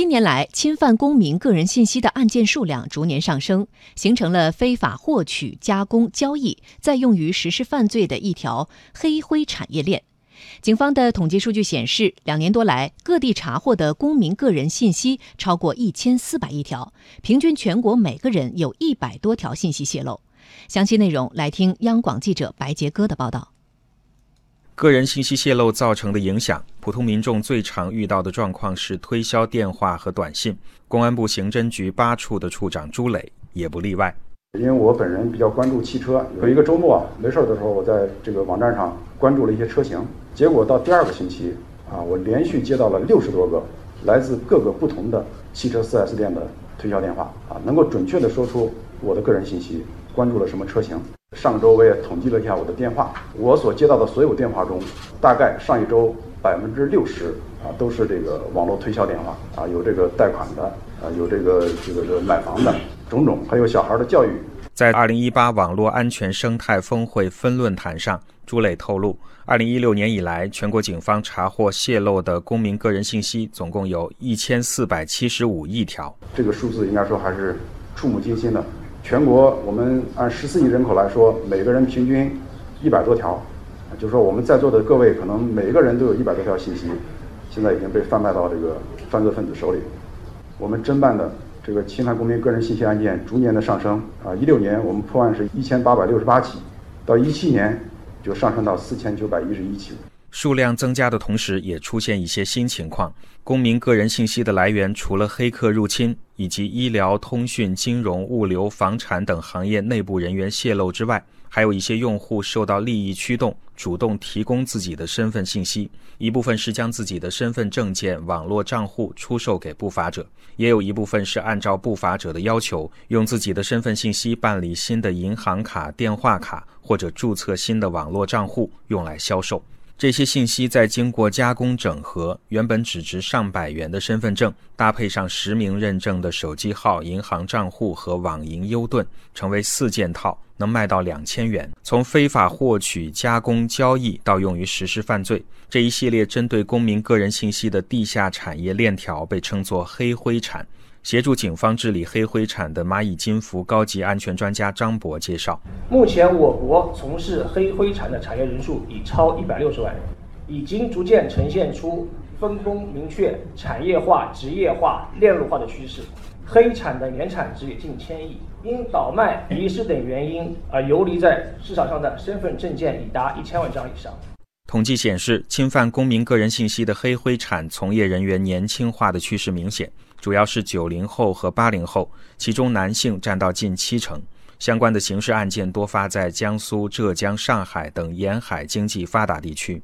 近年来，侵犯公民个人信息的案件数量逐年上升，形成了非法获取、加工、交易、再用于实施犯罪的一条黑灰产业链。警方的统计数据显示，两年多来，各地查获的公民个人信息超过一千四百亿条，平均全国每个人有一百多条信息泄露。详细内容来听央广记者白杰哥的报道。个人信息泄露造成的影响，普通民众最常遇到的状况是推销电话和短信。公安部刑侦局八处的处长朱磊也不例外。因为我本人比较关注汽车，有一个周末没事的时候，我在这个网站上关注了一些车型，结果到第二个星期啊，我连续接到了六十多个来自各个不同的汽车 4S 店的推销电话啊，能够准确的说出我的个人信息，关注了什么车型。上周我也统计了一下我的电话，我所接到的所有电话中，大概上一周百分之六十啊都是这个网络推销电话啊，有这个贷款的啊，有这个这个这个买房的种种，还有小孩的教育。在二零一八网络安全生态峰会分论坛上，朱磊透露，二零一六年以来，全国警方查获泄露的公民个人信息总共有一千四百七十五亿条，这个数字应该说还是触目惊心的。全国我们按十四亿人口来说，每个人平均一百多条，就是说我们在座的各位可能每个人都有一百多条信息，现在已经被贩卖到这个犯罪分子手里。我们侦办的这个侵犯公民个人信息案件逐年的上升啊，一六年我们破案是一千八百六十八起，到一七年就上升到四千九百一十一起。数量增加的同时，也出现一些新情况。公民个人信息的来源，除了黑客入侵以及医疗、通讯、金融、物流、房产等行业内部人员泄露之外，还有一些用户受到利益驱动，主动提供自己的身份信息。一部分是将自己的身份证件、网络账户出售给不法者，也有一部分是按照不法者的要求，用自己的身份信息办理新的银行卡、电话卡，或者注册新的网络账户，用来销售。这些信息在经过加工整合，原本只值上百元的身份证，搭配上实名认证的手机号、银行账户和网银优盾，成为四件套，能卖到两千元。从非法获取、加工、交易到用于实施犯罪，这一系列针对公民个人信息的地下产业链条，被称作“黑灰产”。协助警方治理黑灰产的蚂蚁金服高级安全专家张博介绍：目前我国从事黑灰产的产业人数已超一百六十万人，已经逐渐呈现出分工明确、产业化、职业化、链路化的趋势。黑产的年产值也近千亿，因倒卖、遗失等原因而游离在市场上的身份证件已达一千万张以上。统计显示，侵犯公民个人信息的黑灰产从业人员年轻化的趋势明显。主要是九零后和八零后，其中男性占到近七成。相关的刑事案件多发在江苏、浙江、上海等沿海经济发达地区。